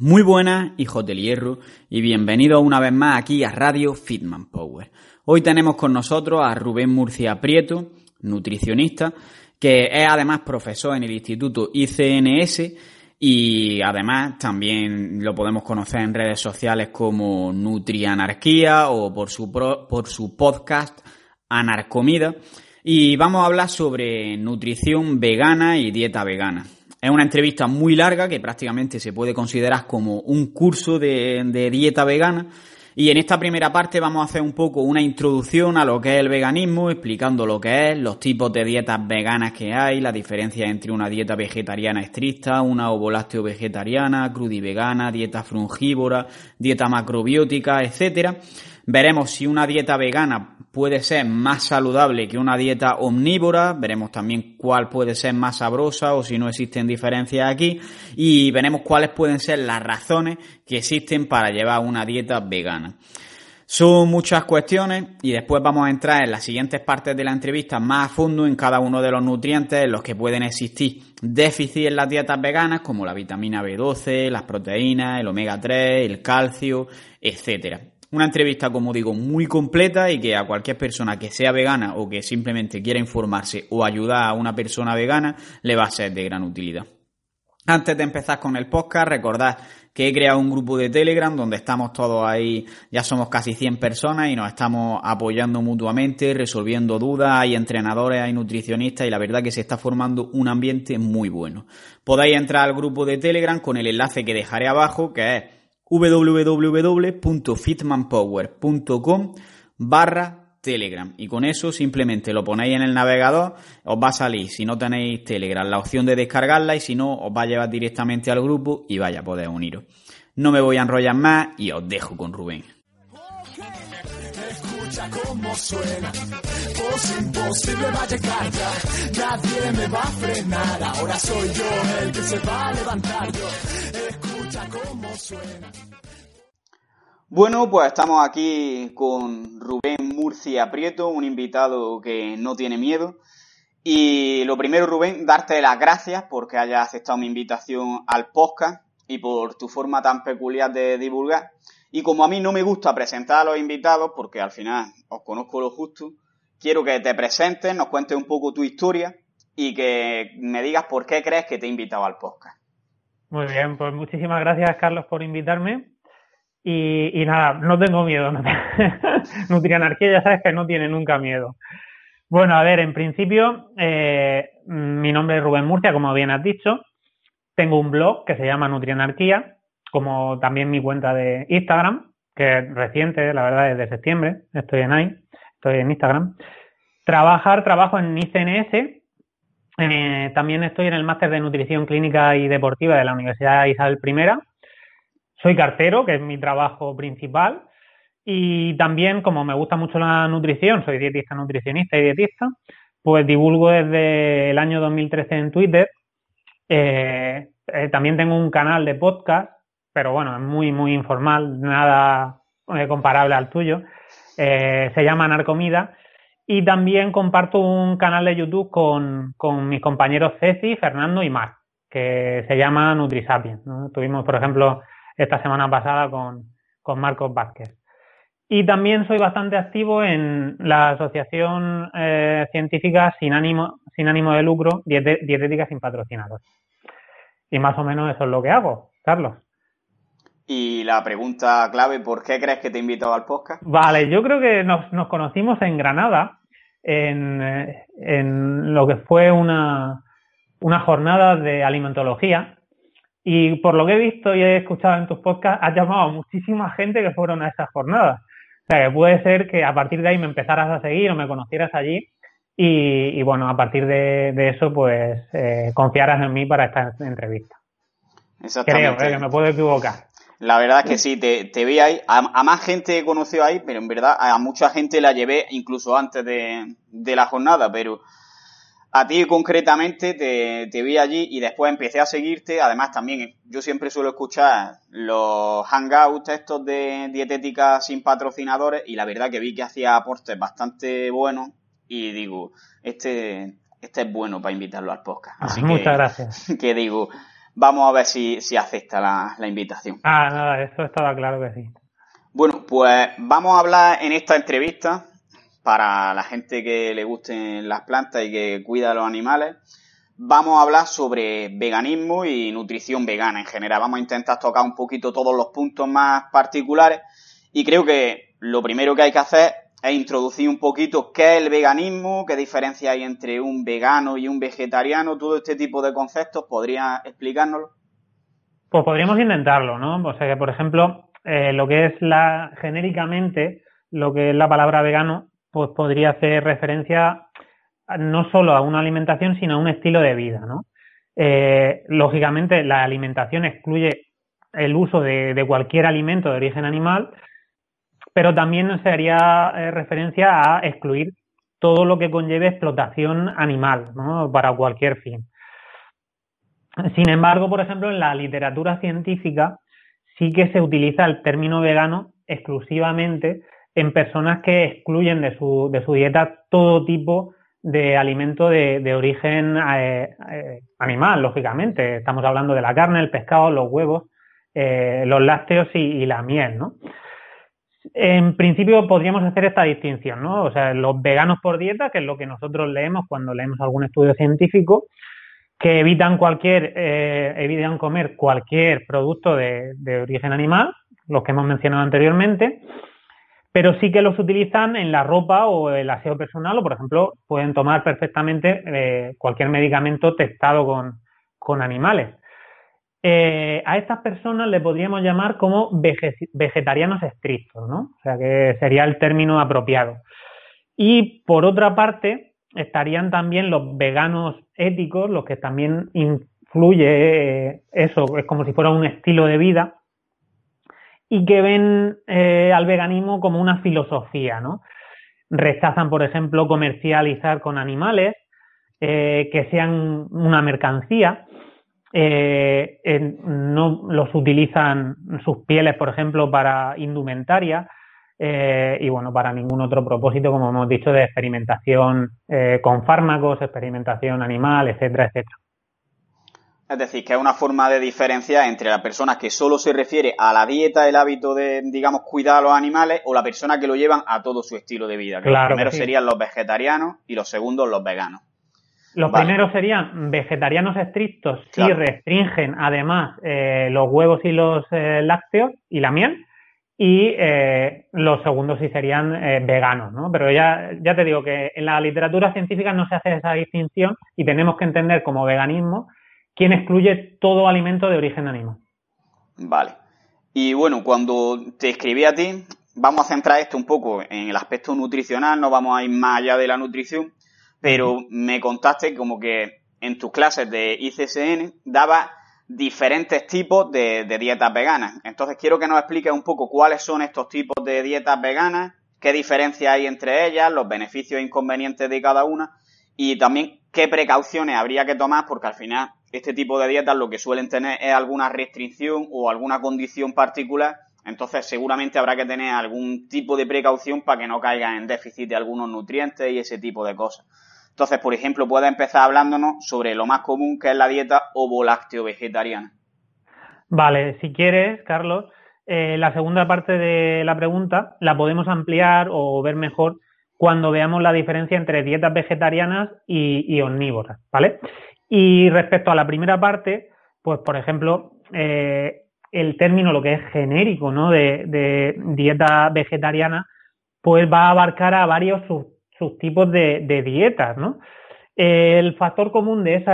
Muy buenas, hijos del hierro, y bienvenidos una vez más aquí a Radio Fitman Power. Hoy tenemos con nosotros a Rubén Murcia Prieto, nutricionista, que es además profesor en el Instituto ICNS y además también lo podemos conocer en redes sociales como Nutrianarquía o por su, por su podcast Anarcomida. Y vamos a hablar sobre nutrición vegana y dieta vegana. Es una entrevista muy larga que prácticamente se puede considerar como un curso de, dieta vegana y en esta primera parte vamos a hacer un poco una introducción a lo que es el veganismo, explicando lo que es, los tipos de dietas veganas que hay, la diferencia entre una dieta vegetariana estricta, una ovolácteo vegetariana, crudivegana, dieta frungívora, dieta macrobiótica, etcétera. Veremos si una dieta vegana puede ser más saludable que una dieta omnívora, veremos también cuál puede ser más sabrosa o si no existen diferencias aquí y veremos cuáles pueden ser las razones que existen para llevar una dieta vegana. Son muchas cuestiones y después vamos a entrar en las siguientes partes de la entrevista más a fondo en cada uno de los nutrientes en los que pueden existir déficit en las dietas veganas como la vitamina B12, las proteínas, el omega 3, el calcio, etcétera. Una entrevista, como digo, muy completa y que a cualquier persona que sea vegana o que simplemente quiera informarse o ayudar a una persona vegana le va a ser de gran utilidad. Antes de empezar con el podcast, recordad que he creado un grupo de Telegram donde estamos todos ahí, ya somos casi 100 personas y nos estamos apoyando mutuamente, resolviendo dudas, hay entrenadores, hay nutricionistas y la verdad que se está formando un ambiente muy bueno. Podéis entrar al grupo de Telegram con el enlace que dejaré abajo, que es www.fitmanpower.com barra Telegram. Y con eso simplemente lo ponéis en el navegador, os va a salir, si no tenéis Telegram, la opción de descargarla y si no, os va a llevar directamente al grupo y vaya, podéis uniros. No me voy a enrollar más y os dejo con Rubén. Escucha cómo suena, imposible va a llegar ya, nadie me va a frenar, ahora soy yo el que se va a levantar yo. Bueno, pues estamos aquí con Rubén Murcia Prieto, un invitado que no tiene miedo. Y lo primero, Rubén, darte las gracias porque hayas aceptado mi invitación al podcast y por tu forma tan peculiar de divulgar. Y como a mí no me gusta presentar a los invitados, porque al final os conozco lo justo, quiero que te presentes, nos cuentes un poco tu historia y que me digas por qué crees que te he invitado al podcast. Muy bien, pues muchísimas gracias Carlos por invitarme. Y, nada, no tengo miedo. Nutrianarquía ya sabes que no tiene nunca miedo. Bueno, a ver, en principio, eh, mi nombre es Rubén Murcia, como bien has dicho. Tengo un blog que se llama Nutrianarquía, como también mi cuenta de Instagram, que es reciente, la verdad, es de septiembre. Estoy en ahí, estoy en Instagram. Trabajar, trabajo en ICNS, eh, también estoy en el máster de nutrición clínica y deportiva de la Universidad Isabel I. Soy cartero, que es mi trabajo principal. Y también, como me gusta mucho la nutrición, soy dietista, nutricionista y dietista, pues divulgo desde el año 2013 en Twitter. Eh, eh, también tengo un canal de podcast, pero bueno, es muy, muy informal, nada comparable al tuyo. se llama Narcomida y también comparto un canal de YouTube con, con mis compañeros Ceci, Fernando y Marc, que se llama NutriSapiens. Tuvimos, por ejemplo, esta semana pasada con, con Marcos Vázquez. Y también soy bastante activo en la Asociación eh, Científica sin ánimo, sin ánimo de lucro, Dietética sin patrocinadores. Y más o menos eso es lo que hago, Carlos. Y la pregunta clave, ¿por qué crees que te he invitado al podcast? Vale, yo creo que nos, nos conocimos en Granada, en, en lo que fue una, una jornada de alimentología. Y por lo que he visto y he escuchado en tus podcasts, has llamado a muchísima gente que fueron a esas jornadas. sea, que puede ser que a partir de ahí me empezaras a seguir o me conocieras allí y, bueno, a partir de, eso, pues eh, confiaras en mí para esta entrevista. Creo, ¿eh? que me puedo equivocar. La verdad es que sí, te, te vi ahí. A, más gente he conocido ahí, pero en verdad a mucha gente la llevé incluso antes de, de la jornada, pero a ti concretamente te, te, vi allí y después empecé a seguirte. Además también yo siempre suelo escuchar los hangouts estos de dietética sin patrocinadores y la verdad que vi que hacía aportes bastante buenos y digo, este, este es bueno para invitarlo al podcast. Así Muchas gracias. Que digo, Vamos a ver si, si acepta la, la, invitación. Ah, nada, eso estaba claro que sí. Bueno, pues vamos a hablar en esta entrevista para la gente que le gusten las plantas y que cuida a los animales. Vamos a hablar sobre veganismo y nutrición vegana en general. Vamos a intentar tocar un poquito todos los puntos más particulares y creo que lo primero que hay que hacer e introducir un poquito qué es el veganismo, qué diferencia hay entre un vegano y un vegetariano, todo este tipo de conceptos, ¿podría explicárnoslo? Pues podríamos intentarlo, ¿no? O sea que, por ejemplo, eh, lo que es la genéricamente, lo que es la palabra vegano, pues podría hacer referencia no solo a una alimentación, sino a un estilo de vida, ¿no? Eh, lógicamente, la alimentación excluye el uso de cualquier alimento de origen animal, pero también se haría eh, referencia a excluir todo lo que conlleve explotación animal ¿no? para cualquier fin. Sin embargo, por ejemplo, en la literatura científica sí que se utiliza el término vegano exclusivamente en personas que excluyen de su, de su dieta todo tipo de alimento de, origen eh, eh, animal, lógicamente. Estamos hablando de la carne, el pescado, los huevos, los lácteos y, y, la miel, ¿no? En principio podríamos hacer esta distinción, ¿no? O sea, los veganos por dieta, que es lo que nosotros leemos cuando leemos algún estudio científico, que evitan cualquier, eh, evitan comer cualquier producto de, origen animal, los que hemos mencionado anteriormente, pero sí que los utilizan en la ropa o el aseo personal, o por ejemplo, pueden tomar perfectamente eh, cualquier medicamento testado con, con animales. Eh, a estas personas le podríamos llamar como vegetarianos estrictos, ¿no? O sea que sería el término apropiado. Y por otra parte, estarían también los veganos éticos, los que también influye eh, eso, es como si fuera un estilo de vida, y que ven eh, al veganismo como una filosofía, ¿no? Rechazan, por ejemplo, comercializar con animales, que sean una mercancía, eh, no los utilizan sus pieles, por ejemplo, para indumentaria eh, y bueno, para ningún otro propósito, como hemos dicho, de experimentación eh, con fármacos, experimentación animal, etcétera, etcétera. Es decir, que es una forma de diferenciar entre la persona que solo se refiere a la dieta, el hábito de, digamos, cuidar a los animales, o la persona que lo llevan a todo su estilo de vida. Que los primeros serían los vegetarianos y los segundos los veganos. Los primeros serían vegetarianos estrictos si restringen además eh, los huevos y los eh, lácteos y la miel. Y eh, los segundos sí serían veganos, ¿no? Pero ya, ya te digo que en la literatura científica no se hace esa distinción y tenemos que entender como veganismo quien excluye todo alimento de origen animal. Vale. Y bueno, cuando te escribí a ti, vamos a centrar esto un poco en el aspecto nutricional, no vamos a ir más allá de la nutrición pero me contaste como que en tus clases de ICSN daba diferentes tipos de, dietas veganas. Entonces quiero que nos expliques un poco cuáles son estos tipos de dietas veganas, qué diferencia hay entre ellas, los beneficios e inconvenientes de cada una y también qué precauciones habría que tomar porque al final este tipo de dietas lo que suelen tener es alguna restricción o alguna condición particular. Entonces seguramente habrá que tener algún tipo de precaución para que no caigan en déficit de algunos nutrientes y ese tipo de cosas. Entonces, por ejemplo, puedes empezar hablándonos sobre lo más común que es la dieta ovo-lácteo vegetariana. Vale, si quieres, Carlos, eh, la segunda parte de la pregunta la podemos ampliar o ver mejor cuando veamos la diferencia entre dietas vegetarianas y, omnívoras, ¿vale? Y respecto a la primera parte, pues por ejemplo, eh, el término, lo que es genérico, ¿no? De, dieta vegetariana, pues va a abarcar a varios sus tipos de, dietas, ¿no? El factor común de,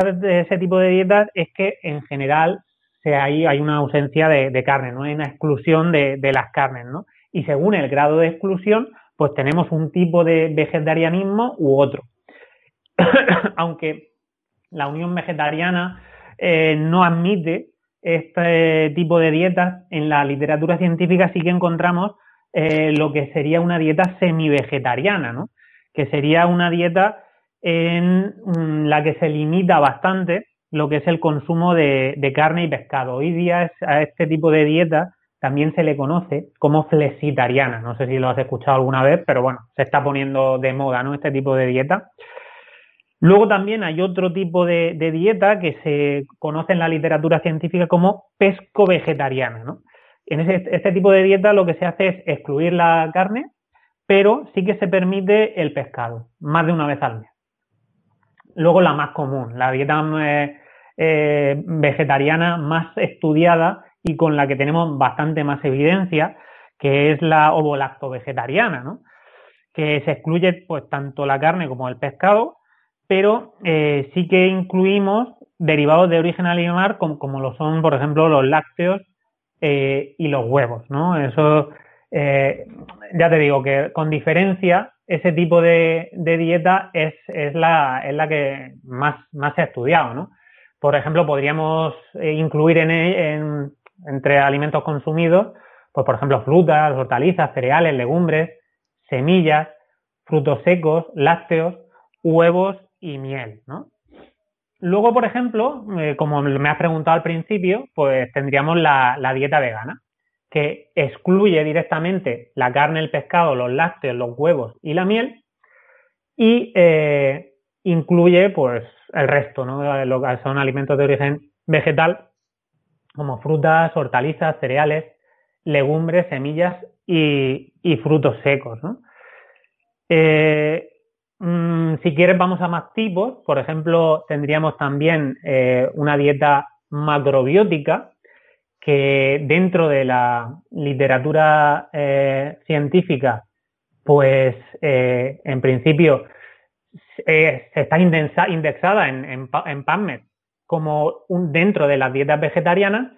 ese tipo de dietas es que en general hay, hay una ausencia de, carne, no hay una exclusión de, las carnes, ¿no? y según el grado de exclusión, pues tenemos un tipo de vegetarianismo u otro. Aunque la Unión Vegetariana eh, no admite este tipo de dietas, en la literatura científica sí que encontramos eh, lo que sería una dieta semi-vegetariana, ¿no? Que sería una dieta en mm, la que se limita bastante lo que es el consumo de, carne y pescado. Hoy día a este tipo de dieta también se le conoce como flexitariana. No sé si lo has escuchado alguna vez, pero bueno, se está poniendo de moda ¿no? este tipo de dieta. Luego también hay otro tipo de, dieta que se conoce en la literatura científica como pesco-vegetariana. ¿no? En este tipo de dieta lo que se hace es excluir la carne, pero sí que se permite el pescado, más de una vez al mes. Luego la más común, la dieta eh, eh, vegetariana más estudiada y con la que tenemos bastante más evidencia, que es la ovolacto-vegetariana, ¿no? que se excluye pues tanto la carne como el pescado, pero eh, sí que incluimos derivados de origen animal como, lo son, por ejemplo, los lácteos y los huevos, ¿no? Eso, ya te digo que con diferencia ese tipo de, dieta es, la, que más, se ha estudiado, ¿no? Por ejemplo, podríamos eh, incluir en, en, entre alimentos consumidos, pues por ejemplo, frutas, hortalizas, cereales, legumbres, semillas, frutos secos, lácteos, huevos y miel, ¿no? Luego, por ejemplo, eh, como me has preguntado al principio, pues tendríamos la dieta vegana que excluye directamente la carne, el pescado, los lácteos, los huevos y la miel y eh, incluye pues el resto, ¿no? Lo que son alimentos de origen vegetal como frutas, hortalizas, cereales, legumbres, semillas y, frutos secos, ¿no? Eh, mm, si quieres vamos a más tipos, por ejemplo tendríamos también eh, una dieta macrobiótica que dentro de la literatura eh, científica, pues eh, en principio eh, está indexada en, en, PubMed como un, dentro de las dietas vegetarianas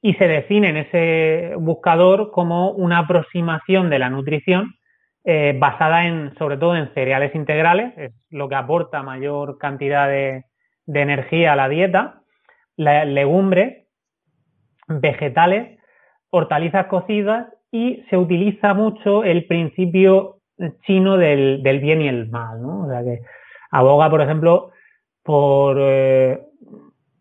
y se define en ese buscador como una aproximación de la nutrición basada en, sobre todo en cereales integrales, es lo que aporta mayor cantidad de, energía a la dieta, la, legumbres, vegetales, hortalizas cocidas y se utiliza mucho el principio chino del, bien y el mal, ¿no? O sea que aboga, por ejemplo, por eh,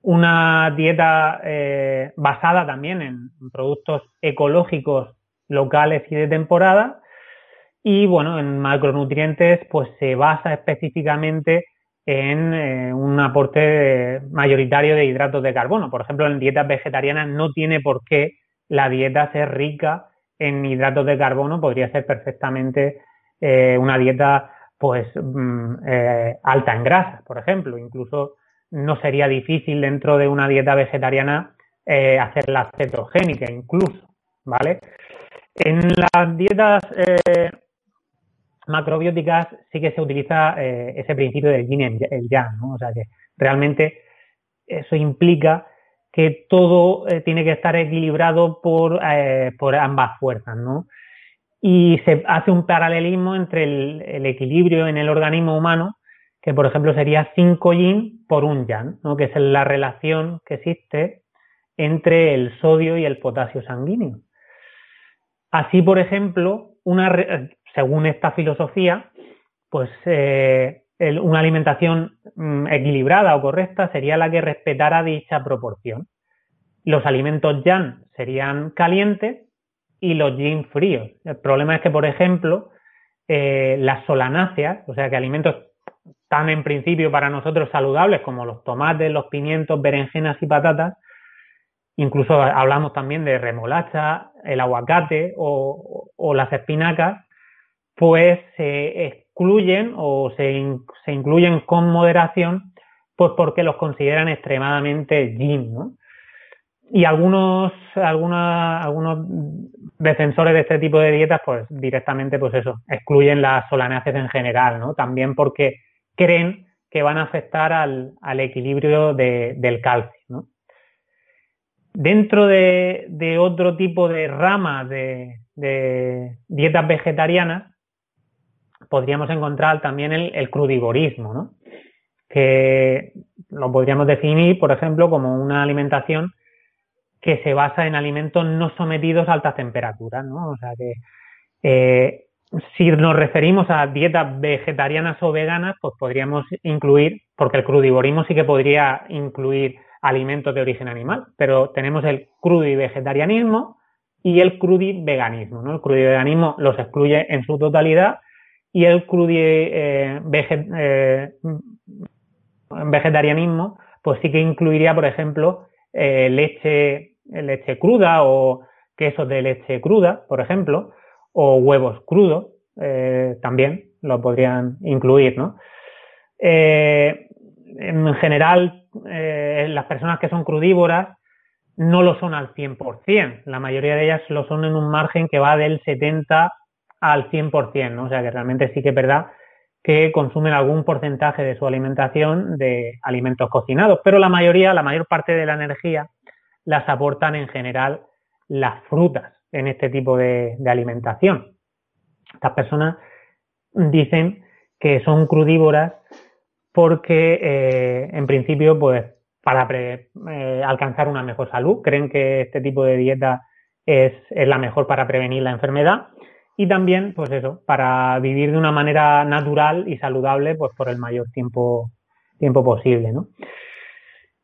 una dieta eh, basada también en productos ecológicos locales y de temporada y bueno, en macronutrientes pues se basa específicamente en eh, un aporte mayoritario de hidratos de carbono. Por ejemplo, en dietas vegetarianas no tiene por qué la dieta ser rica en hidratos de carbono, podría ser perfectamente eh, una dieta pues mm, eh, alta en grasas, por ejemplo. Incluso no sería difícil dentro de una dieta vegetariana hacerla cetogénica, incluso, ¿vale? En las dietas macrobióticas sí que se utiliza eh, ese principio del yin y el yang, ¿no? O sea que realmente eso implica que todo eh, tiene que estar equilibrado por, eh, por ambas fuerzas, ¿no? Y se hace un paralelismo entre el, equilibrio en el organismo humano, que por ejemplo sería 5 yin por un yang, ¿no? Que es la relación que existe entre el sodio y el potasio sanguíneo. Así, por ejemplo, una, según esta filosofía, pues eh, una alimentación mm, equilibrada o correcta sería la que respetara dicha proporción. Los alimentos yang serían calientes y los yin fríos. El problema es que, por ejemplo, eh, las solanáceas, o sea que alimentos tan en principio para nosotros saludables como los tomates, los pimientos, berenjenas y patatas, incluso hablamos también de remolacha, el aguacate o las espinacas, pues se excluyen o se, incluyen con moderación, pues porque los consideran extremadamente yin, ¿no? Y algunos, algunos, algunos defensores de este tipo de dietas, pues directamente, pues eso, excluyen las solanáceas en general, ¿no? También porque creen que van a afectar al, equilibrio del calcio, ¿no? Dentro de, otro tipo de ramas de, dietas vegetarianas, podríamos encontrar también el, crudivorismo, ¿no? que lo podríamos definir, por ejemplo, como una alimentación que se basa en alimentos no sometidos a altas temperaturas, ¿no? O sea que eh, si nos referimos a dietas vegetarianas o veganas, pues podríamos incluir, porque el crudivorismo sí que podría incluir alimentos de origen animal, pero tenemos el crudivegetarianismo y el crudiveganismo, ¿no? El crudiveganismo los excluye en su totalidad y el crudivegetarianismo eh, vegetarianismo, pues sí que incluiría, por ejemplo, eh, leche, leche cruda o quesos de leche cruda, por ejemplo, o huevos crudos, eh, también lo podrían incluir, ¿no? Eh, en general, las personas que son crudívoras no lo son al 100%. La mayoría de ellas lo son en un margen que va del 70 al 100%, ¿no? O sea que realmente sí que es verdad que consumen algún porcentaje de su alimentación de alimentos cocinados, pero la mayoría, la mayor parte de la energía las aportan en general las frutas en este tipo de, alimentación. Estas personas dicen que son crudívoras porque eh, en principio pues para eh, alcanzar una mejor salud creen que este tipo de dieta es la mejor para prevenir la enfermedad y también, pues eso, para vivir de una manera natural y saludable, pues por el mayor tiempo, tiempo posible, ¿no?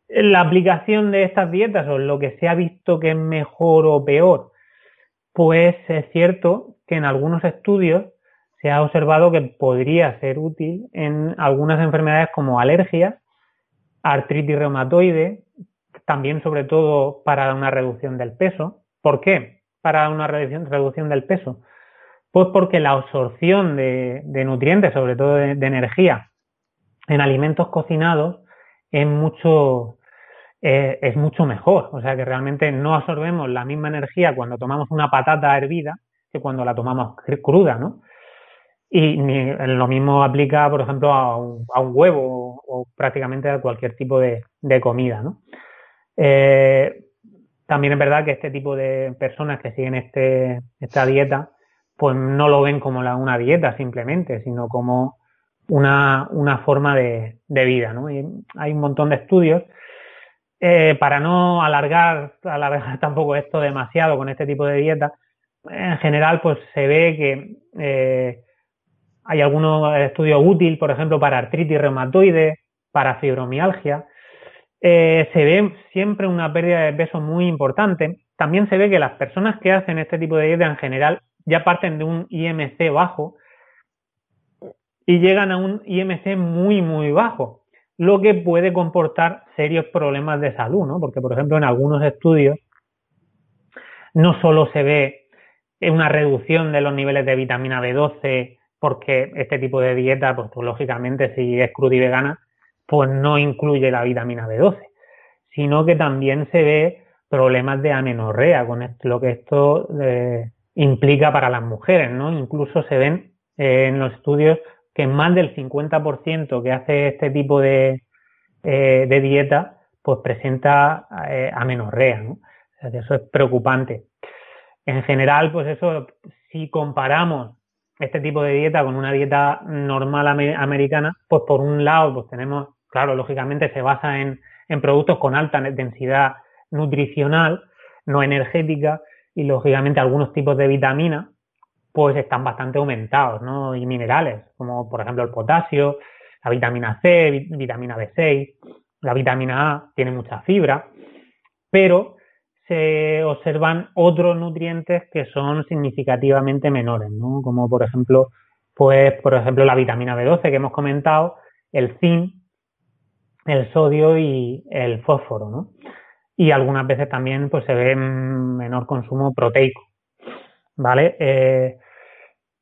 La aplicación de estas dietas o lo que se ha visto que es mejor o peor, pues es cierto que en algunos estudios se ha observado que podría ser útil en algunas enfermedades como alergias, artritis reumatoide, también sobre todo para una reducción del peso. ¿Por qué? Para una reducción del peso pues porque la absorción de, nutrientes, sobre todo de, energía, en alimentos cocinados es mucho, eh, es mucho mejor. O sea que realmente no absorbemos la misma energía cuando tomamos una patata hervida que cuando la tomamos cruda, ¿no? Y lo mismo aplica, por ejemplo, a un, huevo o, prácticamente a cualquier tipo de, comida, ¿no? Eh, también es verdad que este tipo de personas que siguen este, esta dieta pues no lo ven como una dieta simplemente, sino como una, forma de, vida. ¿no? Hay un montón de estudios. Eh, para no alargar, alargar tampoco esto demasiado con este tipo de dieta, en general pues se ve que eh, hay algunos estudios útiles, por ejemplo, para artritis reumatoide, para fibromialgia. Eh, se ve siempre una pérdida de peso muy importante. También se ve que las personas que hacen este tipo de dieta en general ya parten de un IMC bajo y llegan a un IMC muy, muy bajo, lo que puede comportar serios problemas de salud, ¿no? Porque, por ejemplo, en algunos estudios no solo se ve una reducción de los niveles de vitamina B12, porque este tipo de dieta, pues, pues lógicamente, si es cruda y vegana, pues no incluye la vitamina B12, sino que también se ve problemas de amenorrea, con lo que esto eh, implica para las mujeres, ¿no? Incluso se ven eh, en los estudios que más del 50% que hace este tipo de, eh, de dieta, pues presenta eh, amenorrea, ¿no? Eso es preocupante. En general, pues eso, si comparamos este tipo de dieta con una dieta normal americana, pues por un lado, pues tenemos, claro, lógicamente se basa en, en productos con alta densidad nutricional, no energética, y lógicamente algunos tipos de vitaminas pues están bastante aumentados, ¿no? Y minerales, como por ejemplo el potasio, la vitamina C, vitamina B6, la vitamina A tiene mucha fibra, pero se observan otros nutrientes que son significativamente menores, ¿no? Como por ejemplo, pues por ejemplo la vitamina B12 que hemos comentado, el zinc, el sodio y el fósforo, ¿no? Y algunas veces también pues se ve menor consumo proteico. ¿Vale? Eh,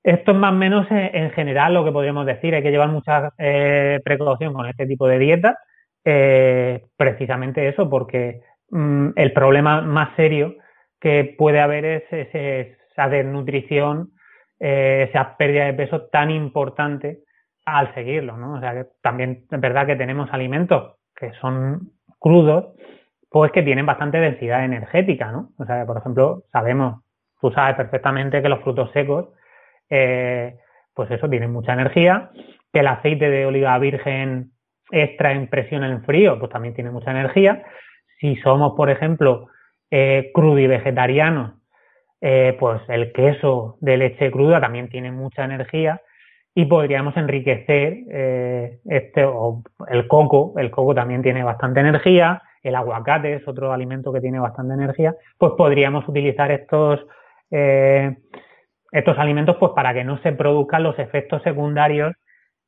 esto es más o menos en, general lo que podríamos decir. Hay que llevar mucha eh, precaución con este tipo de dieta, eh, precisamente eso, porque mm, el problema más serio que puede haber es, esa desnutrición, esa pérdida de peso tan importante al seguirlo, ¿no? O sea que también es verdad que tenemos alimentos que son crudos pues que tienen bastante densidad energética, ¿no? O sea, por ejemplo, sabemos, tú sabes perfectamente que los frutos secos, eh, pues eso, tienen mucha energía, que el aceite de oliva virgen extra en presión en frío, pues también tiene mucha energía. Si somos, por ejemplo, eh, y vegetarianos, eh, pues el queso de leche cruda también tiene mucha energía y podríamos enriquecer eh, este o el coco, el coco también tiene bastante energía, el aguacate es otro alimento que tiene bastante energía, pues podríamos utilizar estos eh, estos alimentos pues para que no se produzcan los efectos secundarios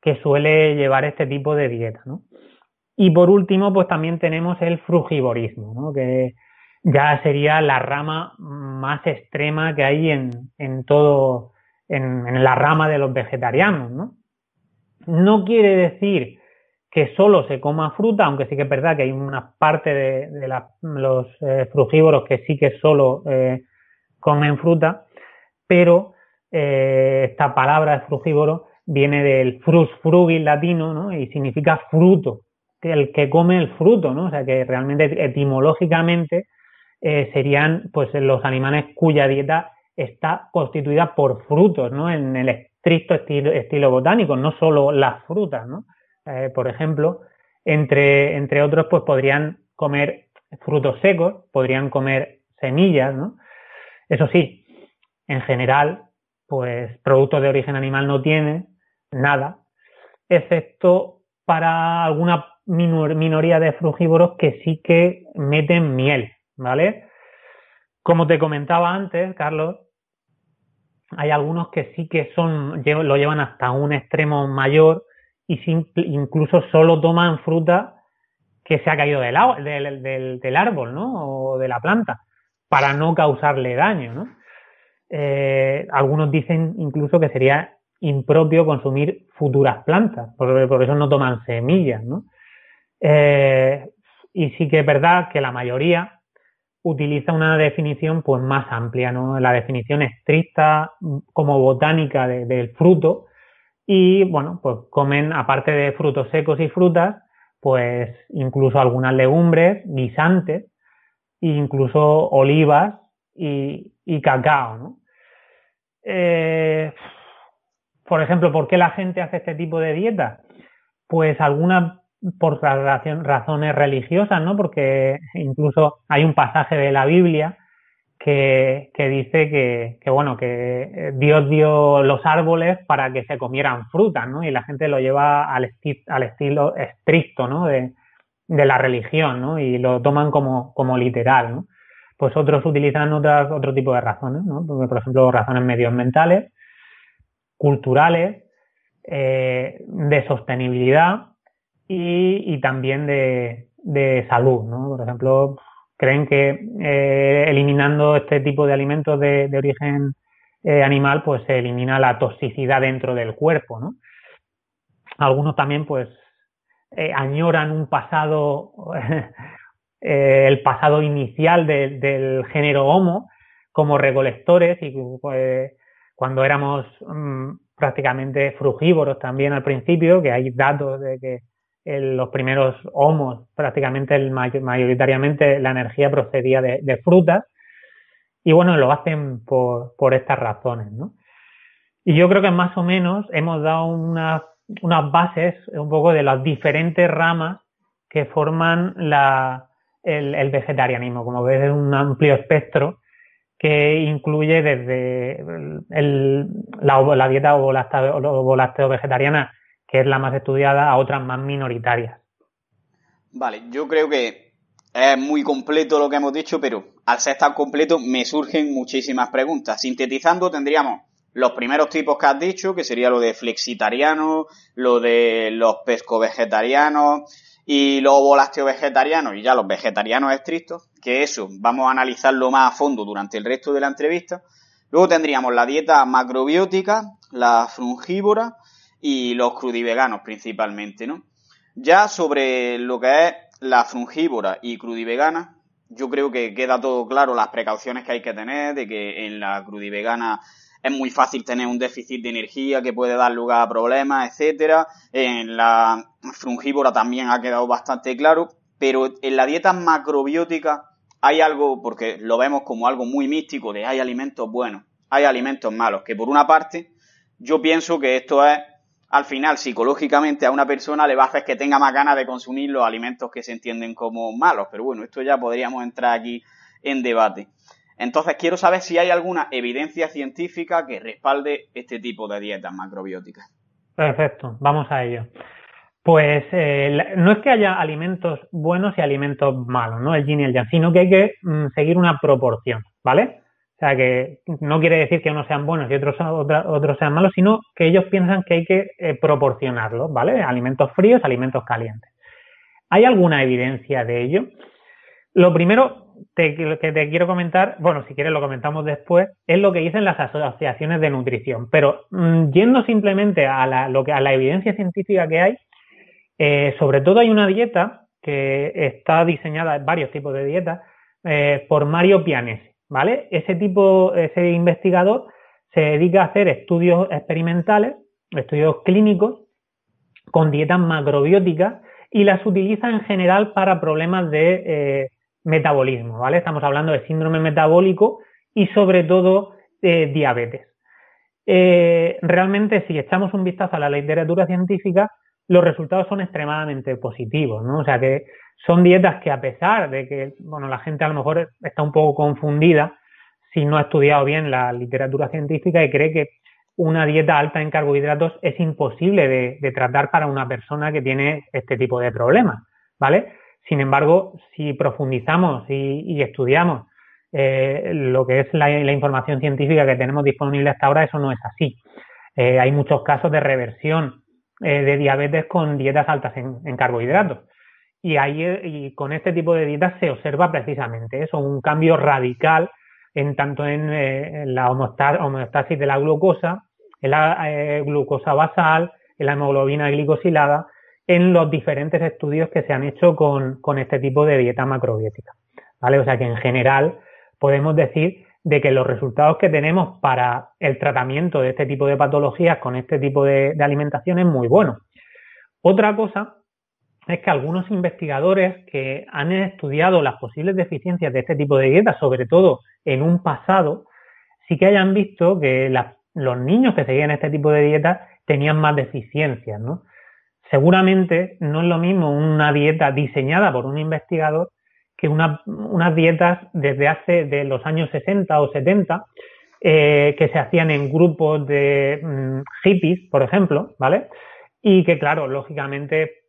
que suele llevar este tipo de dieta, ¿no? Y por último, pues también tenemos el frugivorismo, ¿no? Que ya sería la rama más extrema que hay en, en todo, en, la rama de los vegetarianos, ¿no? No quiere decir que solo se coma fruta, aunque sí que es verdad que hay una parte de, los eh, frugívoros que sí que solo eh, comen fruta, pero eh, esta palabra de frugívoro viene del frus frugis latino, ¿no? Y significa fruto, el que come el fruto, ¿no? O sea que realmente etimológicamente serían pues los animales cuya dieta está constituida por frutos, ¿no? En el estricto estilo, botánico, no solo las frutas, ¿no? Eh, por ejemplo, entre, entre otros, pues podrían comer frutos secos, podrían comer semillas, ¿no? Eso sí, en general, pues productos de origen animal no tiene nada, excepto para alguna minoría de frugívoros que sí que meten miel, ¿vale? Como te comentaba antes, Carlos, hay algunos que sí que son, lo llevan hasta un extremo mayor y incluso solo toman fruta que se ha caído del, árbol, ¿no? O de la planta, para no causarle daño, ¿no? Eh, algunos dicen incluso que sería impropio consumir futuras plantas, por, eso no toman semillas, ¿no? Eh, y sí que es verdad que la mayoría utiliza una definición pues más amplia, ¿no? La definición estricta como botánica del fruto y bueno, pues comen aparte de frutos secos y frutas, pues incluso algunas legumbres, guisantes, e incluso olivas y, cacao, ¿no? Eh, por ejemplo, ¿por qué la gente hace este tipo de dieta? Pues algunas por razones religiosas, ¿no? Porque incluso hay un pasaje de la Biblia que, dice que, que, bueno, que Dios dio los árboles para que se comieran frutas, ¿no? Y la gente lo lleva al, al estilo estricto, ¿no? De, de, la religión, ¿no? Y lo toman como, como literal, ¿no? Pues otros utilizan otras, otro tipo de razones, ¿no? Por ejemplo, razones medioambientales, culturales, eh, de sostenibilidad y, también de, salud, ¿no? Por ejemplo, creen que eh, eliminando este tipo de alimentos de, origen eh, animal, pues se elimina la toxicidad dentro del cuerpo, ¿no? Algunos también, pues, eh, añoran un pasado, el pasado inicial del género Homo, como recolectores y pues, cuando éramos mm, prácticamente frugívoros también al principio, que hay datos de que los primeros homos, prácticamente mayoritariamente la energía procedía de, frutas, y bueno, lo hacen por, estas razones, ¿no? Y yo creo que más o menos hemos dado unas, bases un poco de las diferentes ramas que forman el, vegetarianismo. Como ves, es un amplio espectro que incluye desde la, la, dieta ovo-lácteo vegetariana que es la más estudiada, a otras más minoritarias. Vale, yo creo que es muy completo lo que hemos dicho, pero al ser tan completo me surgen muchísimas preguntas. Sintetizando, tendríamos los primeros tipos que has dicho, que sería lo de flexitariano, lo de los pesco-vegetarianos y los volácteo-vegetarianos y ya los vegetarianos estrictos, que eso vamos a analizarlo más a fondo durante el resto de la entrevista. Luego tendríamos la dieta macrobiótica, la frungívora, y los crudiveganos principalmente, ¿no? Ya sobre lo que es la frungívora y crudivegana, yo creo que queda todo claro las precauciones que hay que tener, de que en la crudivegana es muy fácil tener un déficit de energía que puede dar lugar a problemas, etcétera. En la frungívora también ha quedado bastante claro. pero en la dieta macrobiótica hay algo, porque lo vemos como algo muy místico, de hay alimentos buenos, hay alimentos malos, que por una parte yo pienso que esto es, al final, psicológicamente a una persona le va a hacer que tenga más ganas de consumir los alimentos que se entienden como malos, pero bueno, esto ya podríamos entrar aquí en debate. Entonces, quiero saber si hay alguna evidencia científica que respalde este tipo de dietas macrobióticas. Perfecto, vamos a ello. Pues eh, no es que haya alimentos buenos y alimentos malos, ¿no? El yin y el yang, sino que hay que mm, seguir una proporción, ¿vale? O sea, que no quiere decir que unos sean buenos y otros, otros sean malos, sino que ellos piensan que hay que eh, proporcionarlos, ¿vale? Alimentos fríos, alimentos calientes. ¿Hay alguna evidencia de ello? Lo primero que te quiero comentar, bueno, si quieres lo comentamos después, es lo que dicen las asociaciones de nutrición. Pero mm, yendo simplemente a la, lo que, a la evidencia científica que hay, eh, sobre todo hay una dieta que está diseñada, varios tipos de dietas, eh, por Mario Pianesi, ¿vale? Ese tipo, ese investigador se dedica a hacer estudios experimentales, estudios clínicos, con dietas macrobióticas y las utiliza en general para problemas de eh, metabolismo, ¿vale? Estamos hablando de síndrome metabólico y sobre todo de diabetes. realmente, si echamos un vistazo a la literatura científica, los resultados son extremadamente positivos, ¿no? O sea que son dietas que a pesar de que, bueno, la gente a lo mejor está un poco confundida si no ha estudiado bien la literatura científica y cree que una dieta alta en carbohidratos es imposible de, tratar para una persona que tiene este tipo de problemas, ¿vale? Sin embargo, si profundizamos y, estudiamos eh, lo que es la, información científica que tenemos disponible hasta ahora, eso no es así. Eh, hay muchos casos de reversión eh, de diabetes con dietas altas en, carbohidratos. Y, ahí, y con este tipo de dietas se observa precisamente eso, un cambio radical en tanto en, eh, la homeostasis de la glucosa, en la eh, glucosa basal, en la hemoglobina glicosilada, en los diferentes estudios que se han hecho con, con este tipo de dieta macrobiótica. ¿Vale? O sea que en general podemos decir de que los resultados que tenemos para el tratamiento de este tipo de patologías con este tipo de, alimentación es muy bueno. Otra cosa es que algunos investigadores que han estudiado las posibles deficiencias de este tipo de dietas, sobre todo en un pasado, sí que hayan visto que los niños que seguían este tipo de dietas tenían más deficiencias, ¿no? Seguramente no es lo mismo una dieta diseñada por un investigador que unas dietas desde hace de los años 60 o 70 eh, que se hacían en grupos de mm, hippies, por ejemplo, ¿vale? Y que, claro, lógicamente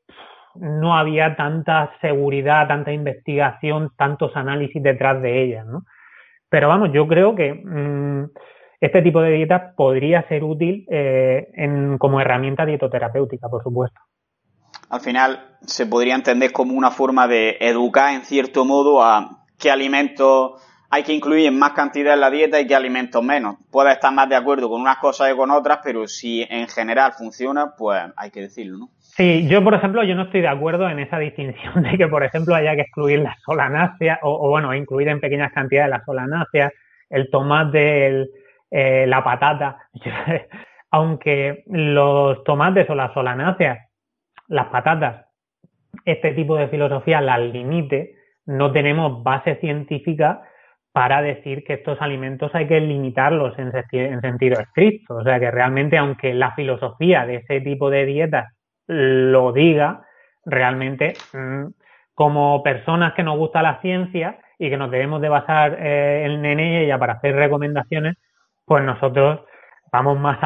no había tanta seguridad, tanta investigación, tantos análisis detrás de ellas, ¿no? Pero vamos, yo creo que mm, este tipo de dietas podría ser útil eh, en, como herramienta dietoterapéutica, por supuesto al final se podría entender como una forma de educar en cierto modo a qué alimentos hay que incluir en más cantidad en la dieta y qué alimentos menos. Puedes estar más de acuerdo con unas cosas y con otras, pero si en general funciona, pues hay que decirlo, ¿no? Sí, yo por ejemplo, yo no estoy de acuerdo en esa distinción de que, por ejemplo, haya que excluir la solanácea o, bueno, incluir en pequeñas cantidades la solanácea, el tomate, eh, la patata. Aunque los tomates o las solanáceas las patatas, este tipo de filosofía las limite, no tenemos base científica para decir que estos alimentos hay que limitarlos en, sentido estricto. O sea que realmente, aunque la filosofía de ese tipo de dietas lo diga, realmente mm, como personas que nos gusta la ciencia y que nos debemos de basar eh, en, ella para hacer recomendaciones, pues nosotros vamos más,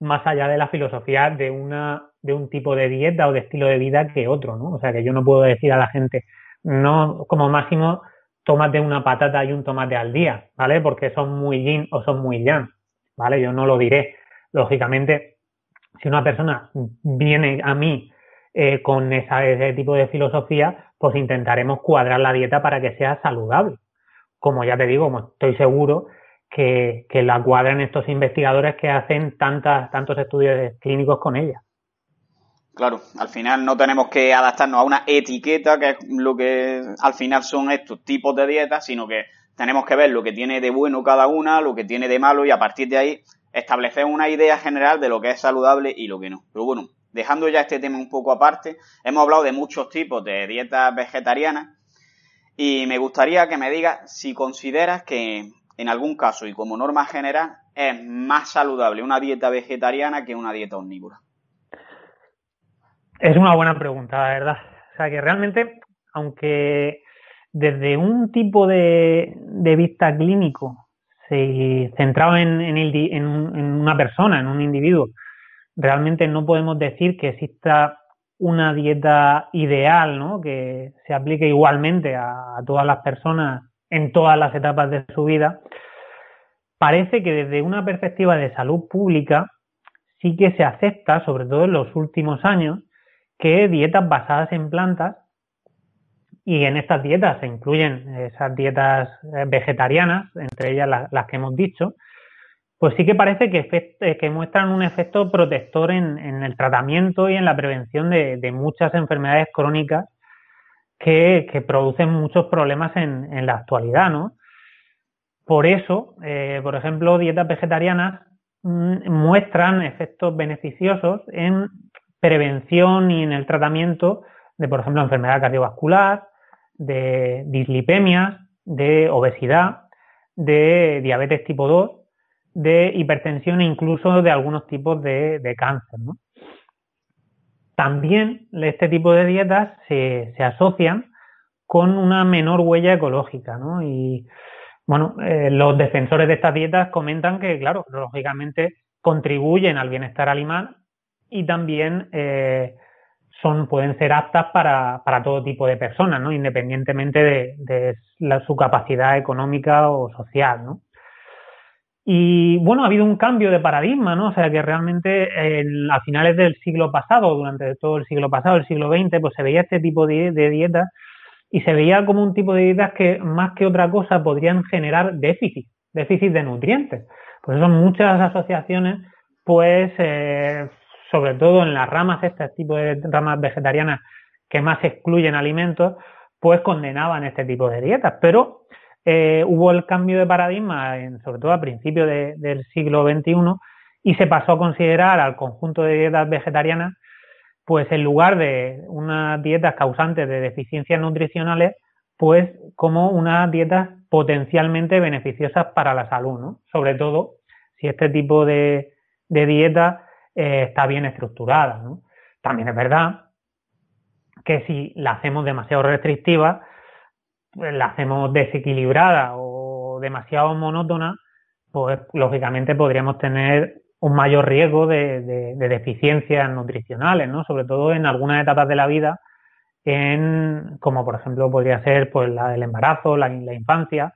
más allá de la filosofía de una de un tipo de dieta o de estilo de vida que otro, ¿no? O sea, que yo no puedo decir a la gente, no, como máximo, tómate una patata y un tomate al día, ¿vale? Porque son muy yin o son muy yang, ¿vale? Yo no lo diré. Lógicamente, si una persona viene a mí eh, con ese tipo de filosofía, pues intentaremos cuadrar la dieta para que sea saludable. Como ya te digo, estoy seguro que, que la cuadran estos investigadores que hacen tantas, tantos estudios clínicos con ella. Claro, al final no tenemos que adaptarnos a una etiqueta, que es lo que al final son estos tipos de dietas, sino que tenemos que ver lo que tiene de bueno cada una, lo que tiene de malo y a partir de ahí establecer una idea general de lo que es saludable y lo que no. Pero bueno, dejando ya este tema un poco aparte, hemos hablado de muchos tipos de dietas vegetarianas y me gustaría que me digas si consideras que en algún caso y como norma general es más saludable una dieta vegetariana que una dieta omnívora. Es una buena pregunta, la verdad. O sea que realmente, aunque desde un tipo de, vista clínico se centrado en, en, una persona, en un individuo, realmente no podemos decir que exista una dieta ideal, ¿no? Que se aplique igualmente a, todas las personas en todas las etapas de su vida. Parece que desde una perspectiva de salud pública sí que se acepta, sobre todo en los últimos años, que dietas basadas en plantas y en estas dietas se incluyen esas dietas eh, vegetarianas, entre ellas las, que hemos dicho, pues sí que parece que, eh, que muestran un efecto protector en, el tratamiento y en la prevención de, muchas enfermedades crónicas que, producen muchos problemas en, la actualidad, ¿no? Por eso, eh, por ejemplo, dietas vegetarianas mm, muestran efectos beneficiosos en prevención y en el tratamiento de, por ejemplo, enfermedad cardiovascular, de dislipemias, de obesidad, de diabetes tipo 2, de hipertensión e incluso de algunos tipos de, cáncer. También este tipo de dietas se, asocian con una menor huella ecológica, ¿no? Y bueno, eh, los defensores de estas dietas comentan que, claro, lógicamente contribuyen al bienestar animal y también eh, son, pueden ser aptas para, para todo tipo de personas, ¿no? independientemente de, su capacidad económica o social. ¿no? Y bueno, ha habido un cambio de paradigma, ¿no? O sea que realmente a finales del siglo pasado, durante todo el siglo pasado, el siglo XX, pues se veía este tipo de, de dietas y se veía como un tipo de dietas que más que otra cosa podrían generar déficit, déficit de nutrientes. Por eso muchas asociaciones pues eh, sobre todo en las ramas, este tipo de ramas vegetarianas que más excluyen alimentos, pues condenaban este tipo de dietas. Pero eh, hubo el cambio de paradigma, en, sobre todo a principios del siglo XXI, y se pasó a considerar al conjunto de dietas vegetarianas, pues en lugar de unas dietas causantes de deficiencias nutricionales, pues como unas dietas potencialmente beneficiosas para la salud, ¿no? Sobre todo si este tipo de, de dieta eh, está bien estructurada. ¿no? También es verdad que si la hacemos demasiado restrictiva, pues la hacemos desequilibrada o demasiado monótona, pues lógicamente podríamos tener un mayor riesgo de, deficiencias nutricionales, ¿no? Sobre todo en algunas etapas de la vida, en, como por ejemplo podría ser pues la del embarazo, la, infancia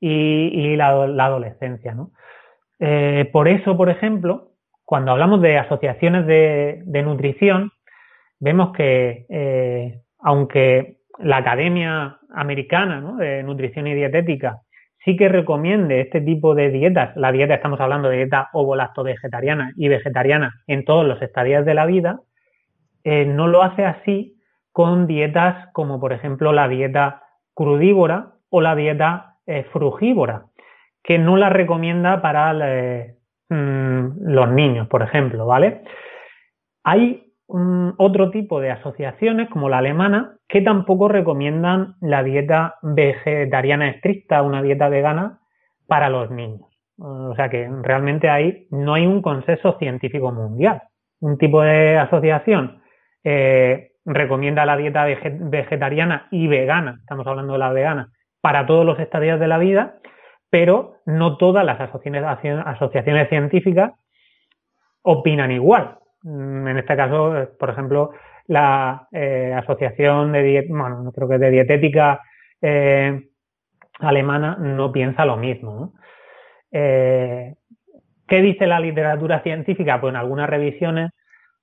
y, la, adolescencia, ¿no? Eh, por eso, por ejemplo, cuando hablamos de asociaciones de, nutrición, vemos que eh, aunque la Academia Americana de Nutrición y Dietética sí que recomiende este tipo de dietas, la dieta estamos hablando de dieta ovo-lacto-vegetariana y vegetariana en todos los estadios de la vida, eh, no lo hace así con dietas como por ejemplo la dieta crudívora o la dieta eh, frugívora, que no la recomienda para Mm, los niños, por ejemplo, ¿vale? Hay mm, otro tipo de asociaciones, como la alemana, que tampoco recomiendan la dieta vegetariana estricta, una dieta vegana, para los niños. O sea que realmente ahí no hay un consenso científico mundial. Un tipo de asociación eh, recomienda la dieta vegetariana y vegana, estamos hablando de la vegana, para todos los estadios de la vida, pero no todas las asociaciones, científicas opinan igual. Mm, en este caso, por ejemplo, la eh, asociación de, bueno, no creo que de dietética eh, alemana no piensa lo mismo. Eh, ¿Qué dice la literatura científica? Pues en algunas revisiones,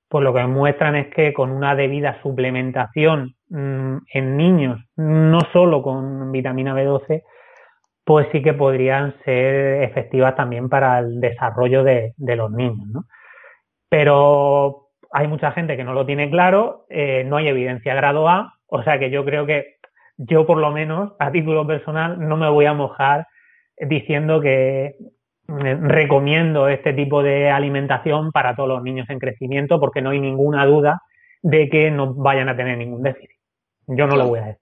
pues lo que muestran es que con una debida suplementación mm, en niños, no solo con vitamina B12, pues sí que podrían ser efectivas también para el desarrollo de, los niños, ¿no? Pero hay mucha gente que no lo tiene claro, eh, no hay evidencia grado A, o sea que yo creo que yo por lo menos a título personal no me voy a mojar diciendo que recomiendo este tipo de alimentación para todos los niños en crecimiento porque no hay ninguna duda de que no vayan a tener ningún déficit. Yo no lo voy a decir.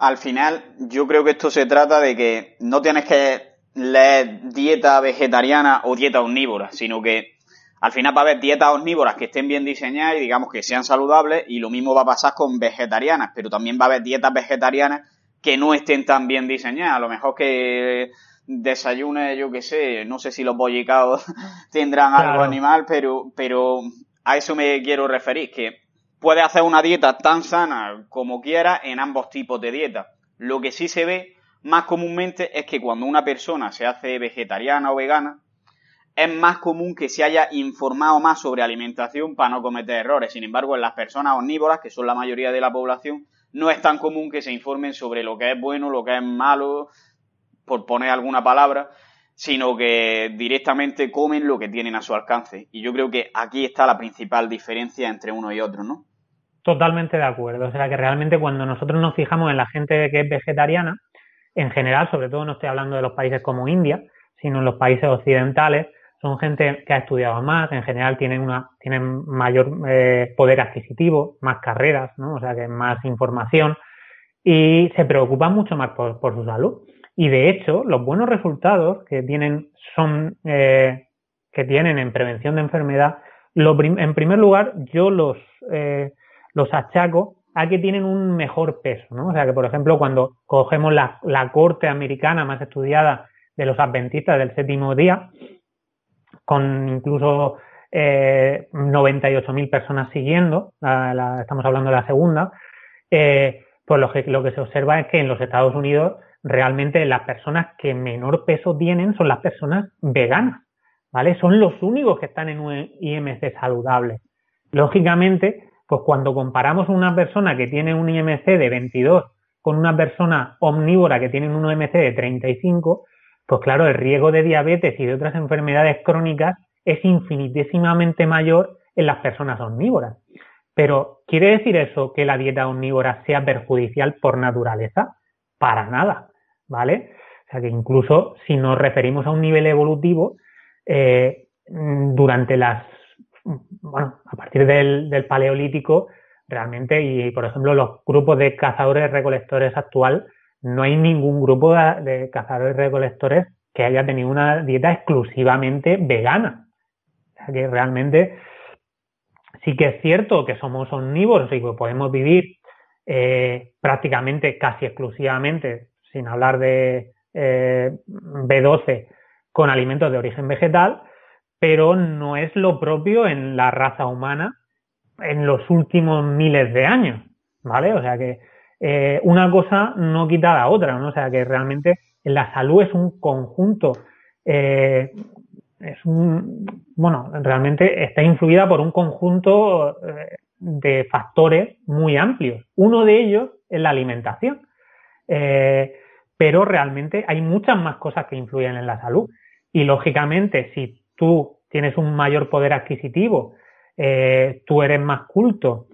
Al final, yo creo que esto se trata de que no tienes que leer dieta vegetariana o dieta omnívora, sino que al final va a haber dietas omnívoras que estén bien diseñadas y digamos que sean saludables y lo mismo va a pasar con vegetarianas, pero también va a haber dietas vegetarianas que no estén tan bien diseñadas. A lo mejor que desayune, yo qué sé, no sé si los bollicaos tendrán algo animal, pero, pero a eso me quiero referir, que puede hacer una dieta tan sana como quiera en ambos tipos de dieta. Lo que sí se ve más comúnmente es que cuando una persona se hace vegetariana o vegana, es más común que se haya informado más sobre alimentación para no cometer errores. Sin embargo, en las personas omnívoras, que son la mayoría de la población, no es tan común que se informen sobre lo que es bueno, lo que es malo, por poner alguna palabra, sino que directamente comen lo que tienen a su alcance. Y yo creo que aquí está la principal diferencia entre uno y otro, ¿no? Totalmente de acuerdo. O sea que realmente cuando nosotros nos fijamos en la gente que es vegetariana, en general, sobre todo no estoy hablando de los países como India, sino en los países occidentales, son gente que ha estudiado más, en general tienen una tienen mayor eh, poder adquisitivo, más carreras, ¿no? O sea, que más información y se preocupan mucho más por, su salud. Y de hecho, los buenos resultados que tienen son eh, que tienen en prevención de enfermedad, en primer lugar, yo los eh, los achaco a que tienen un mejor peso, ¿no? O sea, que por ejemplo, cuando cogemos la, la corte americana más estudiada de los adventistas del séptimo día, con incluso eh, 98.000 personas siguiendo, estamos hablando de la segunda, eh, pues lo que, lo que se observa es que en los Estados Unidos realmente las personas que menor peso tienen son las personas veganas, ¿vale? Son los únicos que están en un IMC saludable. Lógicamente, pues cuando comparamos una persona que tiene un IMC de 22 con una persona omnívora que tiene un IMC de 35, pues claro, el riesgo de diabetes y de otras enfermedades crónicas es infinitesimamente mayor en las personas omnívoras. Pero, ¿quiere decir eso que la dieta omnívora sea perjudicial por naturaleza? Para nada, ¿vale? O sea que incluso si nos referimos a un nivel evolutivo, eh, durante las, bueno, a partir del, del, paleolítico, realmente, y por ejemplo los grupos de cazadores recolectores actual no hay ningún grupo de, cazadores recolectores que haya tenido una dieta exclusivamente vegana. O sea que realmente sí que es cierto que somos omnívoros y que podemos vivir eh, prácticamente casi exclusivamente, sin hablar de eh, B12, con alimentos de origen vegetal, pero no es lo propio en la raza humana en los últimos miles de años, ¿vale? O sea que eh, una cosa no quita la otra, ¿no? O sea que realmente la salud es un conjunto, eh, es un, bueno, realmente está influida por un conjunto eh, de factores muy amplios. Uno de ellos es la alimentación, pero realmente hay muchas más cosas que influyen en la salud. Y lógicamente, si tú tienes un mayor poder adquisitivo, tú eres más culto,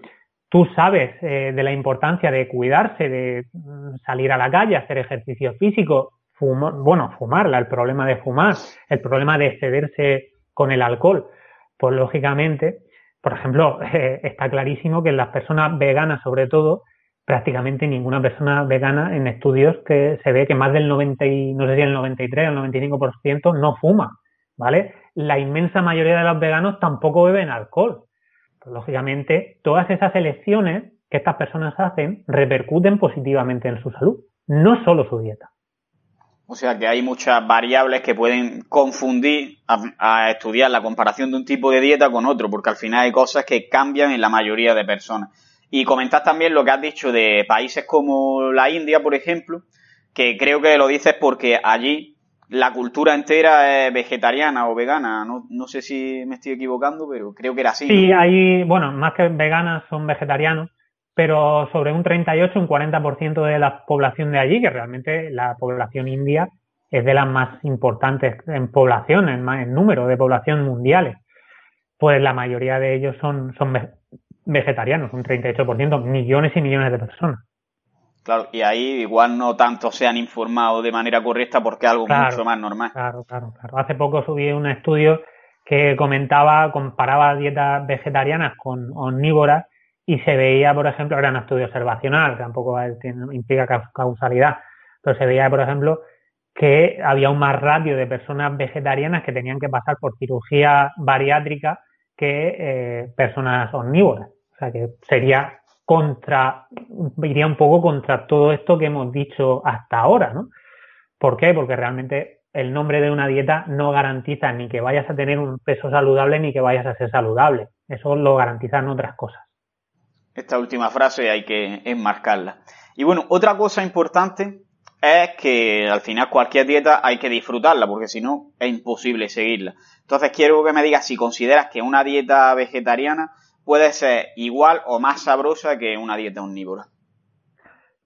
tú sabes eh, de la importancia de cuidarse, de mm, salir a la calle, hacer ejercicio físico, fumar, bueno, fumarla, el problema de fumar, el problema de excederse con el alcohol, pues lógicamente, por ejemplo, eh, está clarísimo que en las personas veganas, sobre todo, prácticamente ninguna persona vegana en estudios que se ve que más del 90, no sé si el 93 o el 95% no fuma, ¿vale? La inmensa mayoría de los veganos tampoco beben alcohol lógicamente, todas esas elecciones que estas personas hacen repercuten positivamente en su salud, no solo su dieta. O sea que hay muchas variables que pueden confundir a, estudiar la comparación de un tipo de dieta con otro, porque al final hay cosas que cambian en la mayoría de personas. Y comentas también lo que has dicho de países como la India, por ejemplo, que creo que lo dices porque allí la cultura entera es vegetariana o vegana. No, no, sé si me estoy equivocando, pero creo que era así. Sí, hay, bueno, más que veganas son vegetarianos, pero sobre un 38, un 40% de la población de allí, que realmente la población india es de las más importantes en población, en, en número de población mundiales, pues la mayoría de ellos son, son vegetarianos, un 38%, millones y millones de personas. Claro, y ahí igual no tanto se han informado de manera correcta porque es algo mucho más normal. Claro, claro, claro. Hace poco subí un estudio que comentaba, comparaba dietas vegetarianas con omnívoras y se veía, por ejemplo, era un estudio observacional, tampoco implica causalidad, pero se veía, por ejemplo, que había un más ratio de personas vegetarianas que tenían que pasar por cirugía bariátrica que eh, personas omnívoras. O sea que sería contra, iría un poco contra todo esto que hemos dicho hasta ahora, ¿no? ¿Por qué? Porque realmente el nombre de una dieta no garantiza ni que vayas a tener un peso saludable ni que vayas a ser saludable. Eso lo garantizan otras cosas. Esta última frase hay que enmarcarla. Y bueno, otra cosa importante es que al final cualquier dieta hay que disfrutarla, porque si no es imposible seguirla. Entonces quiero que me digas si consideras que una dieta vegetariana puede ser igual o más sabrosa que una dieta omnívora?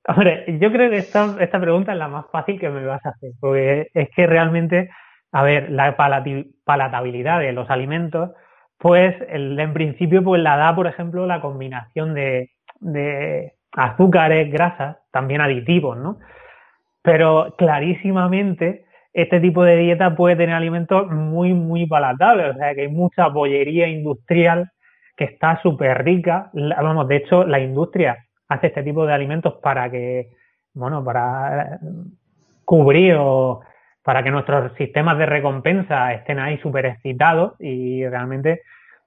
Hombre, yo creo que esta, esta pregunta es la más fácil que me vas a hacer, porque es que realmente, a ver, la palatabilidad de los alimentos, pues en principio pues la da, por ejemplo, la combinación de, de azúcares, grasas, también aditivos, ¿no? Pero clarísimamente este tipo de dieta puede tener alimentos muy, muy palatables, o sea que hay mucha bollería industrial está súper rica. Vamos, de hecho, la industria hace este tipo de alimentos para que, bueno, para eh, cubrir o para que nuestros sistemas de recompensa estén ahí súper excitados y realmente,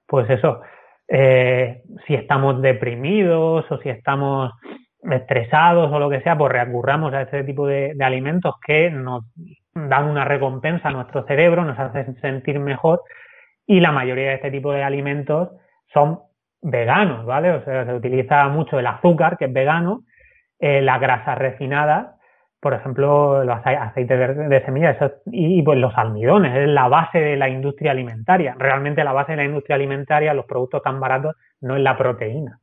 pues eso, eh, si estamos deprimidos o si estamos estresados o lo que sea, pues recurramos a este tipo de, de alimentos que nos dan una recompensa a nuestro cerebro, nos hacen sentir mejor y la mayoría de este tipo de alimentos son veganos, ¿vale? O sea, se utiliza mucho el azúcar, que es vegano, eh, las grasas refinadas, por ejemplo, los aceites de, semillas y, pues los almidones, es la base de la industria alimentaria. Realmente la base de la industria alimentaria, los productos tan baratos, no es la proteína.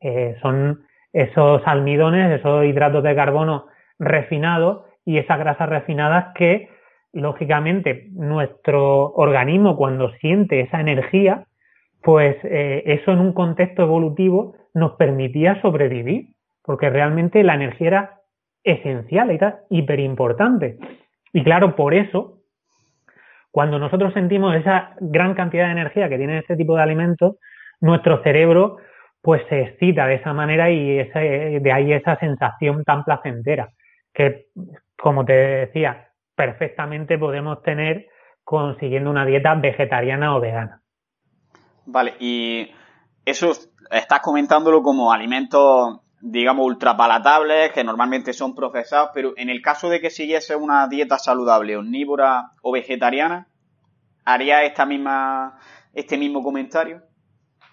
Eh, son esos almidones, esos hidratos de carbono refinados y esas grasas refinadas que, lógicamente, nuestro organismo cuando siente esa energía, pues eh, eso en un contexto evolutivo nos permitía sobrevivir, porque realmente la energía era esencial, era hiper importante. Y claro, por eso, cuando nosotros sentimos esa gran cantidad de energía que tienen este tipo de alimentos, nuestro cerebro pues se excita de esa manera y de ahí esa sensación tan placentera que, como te decía, perfectamente podemos tener consiguiendo una dieta vegetariana o vegana. Vale, y eso estás comentándolo como alimentos, digamos, ultrapalatables, que normalmente son procesados, pero en el caso de que siguiese una dieta saludable, omnívora o vegetariana, ¿haría esta misma, este mismo comentario?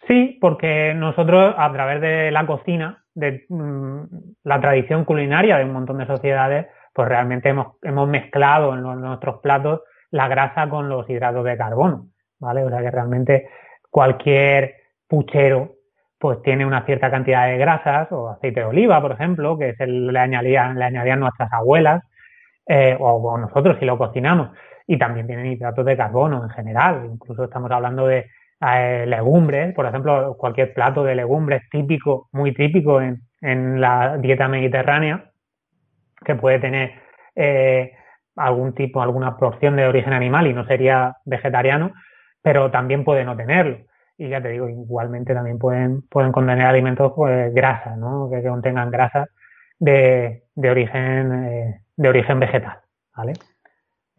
Sí, porque nosotros a través de la cocina, de mm, la tradición culinaria de un montón de sociedades, pues realmente hemos, hemos mezclado en, en, nuestros platos la grasa con los hidratos de carbono, ¿vale? O sea que realmente cualquier puchero pues tiene una cierta cantidad de grasas o aceite de oliva, por ejemplo, que es el, le, añadían, le añadían nuestras abuelas eh, o, nosotros si lo cocinamos. Y también tienen hidratos de carbono en general. Incluso estamos hablando de eh, legumbres, por ejemplo, cualquier plato de legumbres típico, muy típico en, la dieta mediterránea, que puede tener eh, algún tipo, alguna porción de origen animal y no sería vegetariano, pero también puede no tenerlo. Y ya te digo, igualmente también pueden, pueden contener alimentos pues, grasas, ¿no? Que, contengan grasas de, de origen, eh, de origen vegetal, ¿vale?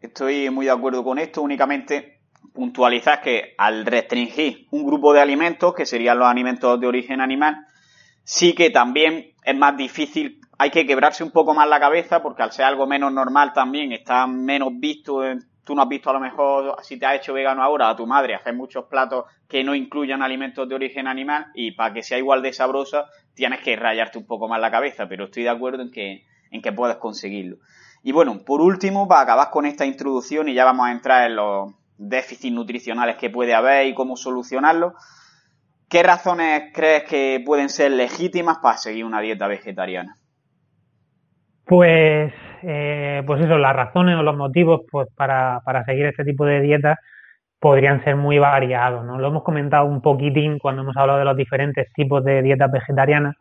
Estoy muy de acuerdo con esto, únicamente puntualizar que al restringir un grupo de alimentos, que serían los alimentos de origen animal, sí que también es más difícil, hay que quebrarse un poco más la cabeza, porque al ser algo menos normal también está menos visto en tú no has visto a lo mejor, si te has hecho vegano ahora, a tu madre hacer muchos platos que no incluyan alimentos de origen animal y para que sea igual de sabrosa tienes que rayarte un poco más la cabeza, pero estoy de acuerdo en que, en que puedes conseguirlo. Y bueno, por último, para acabar con esta introducción y ya vamos a entrar en los déficits nutricionales que puede haber y cómo solucionarlos, ¿qué razones crees que pueden ser legítimas para seguir una dieta vegetariana? Pues eh, pues eso, las razones o los motivos pues para, para seguir este tipo de dieta podrían ser muy variados, ¿no? Lo hemos comentado un poquitín cuando hemos hablado de los diferentes tipos de dietas vegetarianas,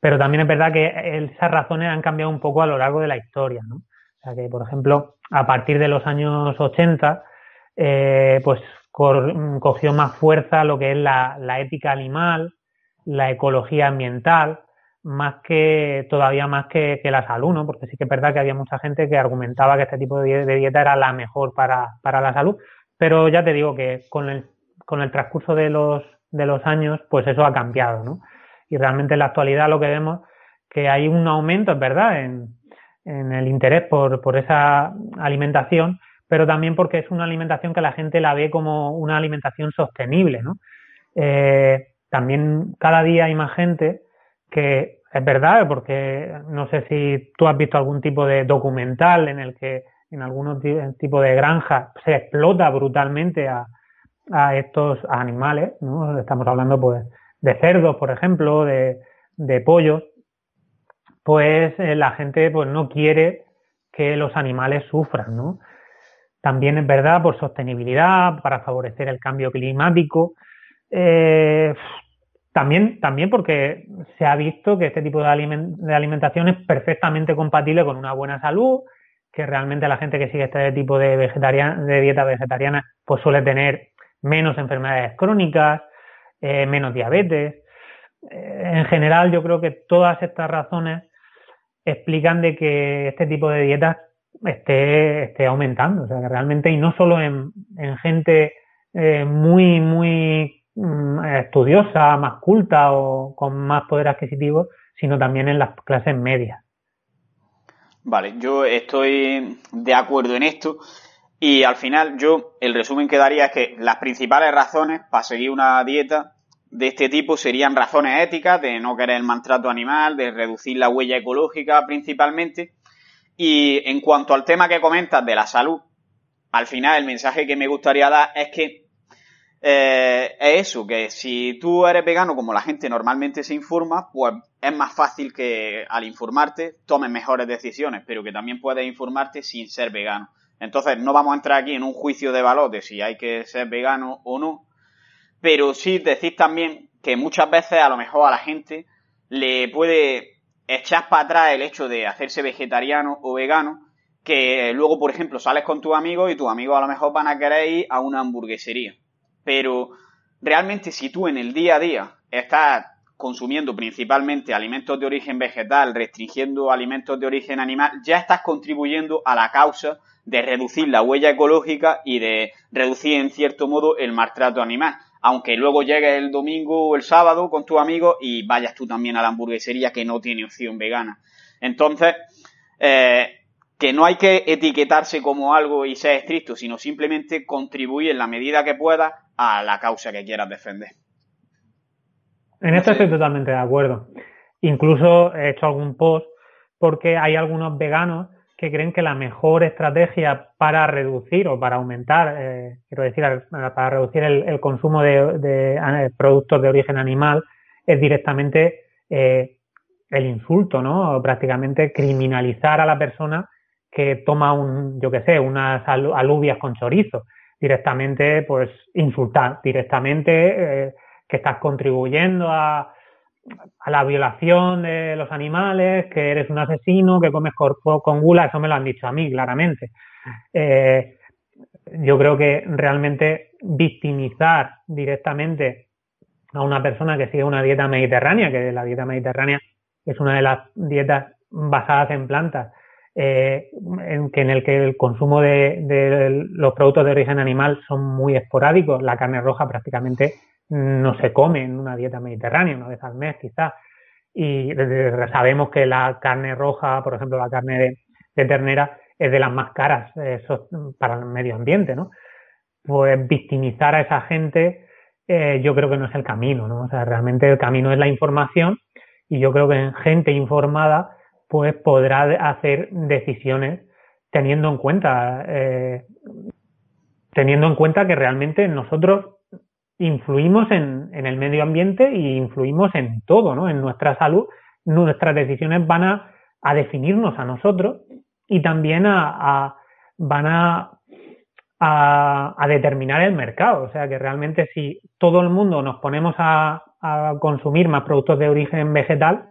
Pero también es verdad que esas razones han cambiado un poco a lo largo de la historia, ¿no? O sea que, por ejemplo, a partir de los años 80, eh, pues cogió más fuerza lo que es la, ética animal, la ecología ambiental, más que todavía más que, la salud, ¿no? Porque sí que es verdad que había mucha gente que argumentaba que este tipo de, dieta era la mejor para, para, la salud, pero ya te digo que con el, con el transcurso de los, de los años, pues eso ha cambiado, ¿no? Y realmente en la actualidad lo que vemos que hay un aumento, es verdad, en, en el interés por, por esa alimentación, pero también porque es una alimentación que la gente la ve como una alimentación sostenible, ¿no? Eh, también cada día hay más gente que es verdad, porque no sé si tú has visto algún tipo de documental en el que en algunos tipos de granjas se explota brutalmente a, a estos animales, ¿no? Estamos hablando pues de cerdos, por ejemplo, de, de pollos, pues eh, la gente pues no quiere que los animales sufran, ¿no? También es verdad por sostenibilidad, para favorecer el cambio climático. Eh, también, también porque se ha visto que este tipo de, alimentación es perfectamente compatible con una buena salud, que realmente la gente que sigue este tipo de, de dieta vegetariana pues suele tener menos enfermedades crónicas, eh, menos diabetes. Eh, en general, yo creo que todas estas razones explican de que este tipo de dietas esté, esté aumentando. O sea, que realmente, y no solo en, en gente eh, muy, muy estudiosa, más culta o con más poder adquisitivo, sino también en las clases medias. Vale, yo estoy de acuerdo en esto. Y al final, yo, el resumen que daría es que las principales razones para seguir una dieta de este tipo serían razones éticas, de no querer el maltrato animal, de reducir la huella ecológica principalmente, y en cuanto al tema que comentas de la salud, al final el mensaje que me gustaría dar es que eh, es eso, que si tú eres vegano como la gente normalmente se informa, pues es más fácil que al informarte tomes mejores decisiones, pero que también puedes informarte sin ser vegano. Entonces no vamos a entrar aquí en un juicio de valor de si hay que ser vegano o no, pero sí decir también que muchas veces a lo mejor a la gente le puede echas para atrás el hecho de hacerse vegetariano o vegano, que luego, por ejemplo, sales con tus amigos y tus amigos a lo mejor van a querer ir a una hamburguesería. Pero realmente si tú en el día a día estás consumiendo principalmente alimentos de origen vegetal, restringiendo alimentos de origen animal, ya estás contribuyendo a la causa de reducir la huella ecológica y de reducir en cierto modo el maltrato animal aunque luego llegues el domingo o el sábado con tus amigos y vayas tú también a la hamburguesería que no tiene opción vegana. Entonces, eh, que no hay que etiquetarse como algo y ser estricto, sino simplemente contribuir en la medida que puedas a la causa que quieras defender. En esto estoy totalmente de acuerdo. Incluso he hecho algún post porque hay algunos veganos que creen que la mejor estrategia para reducir o para aumentar, eh, quiero decir, para reducir el, consumo de, productos de origen animal es directamente eh, el insulto, ¿no? O prácticamente criminalizar a la persona que toma un, yo qué sé, unas alubias con chorizo. Directamente, pues, insultar, directamente eh, que estás contribuyendo a, la violación de los animales, que eres un asesino, que comes con gula, eso me lo han dicho a mí, claramente. Eh, yo creo que realmente victimizar directamente a una persona que sigue una dieta mediterránea, que la dieta mediterránea es una de las dietas basadas en plantas, eh, en, que en el que el consumo de, los productos de origen animal son muy esporádicos, la carne roja prácticamente no se come en una dieta mediterránea, una vez al mes quizás. Y sabemos que la carne roja, por ejemplo, la carne de, ternera, es de las más caras para el medio ambiente, ¿no? Pues victimizar a esa gente eh, yo creo que no es el camino, ¿no? O sea, realmente el camino es la información y yo creo que gente informada pues podrá hacer decisiones teniendo en cuenta eh, teniendo en cuenta que realmente nosotros influimos en, el medio ambiente y influimos en todo, ¿no? En nuestra salud. Nuestras decisiones van a, definirnos a nosotros y también a, van a, a, determinar el mercado. O sea que realmente si todo el mundo nos ponemos a, consumir más productos de origen vegetal,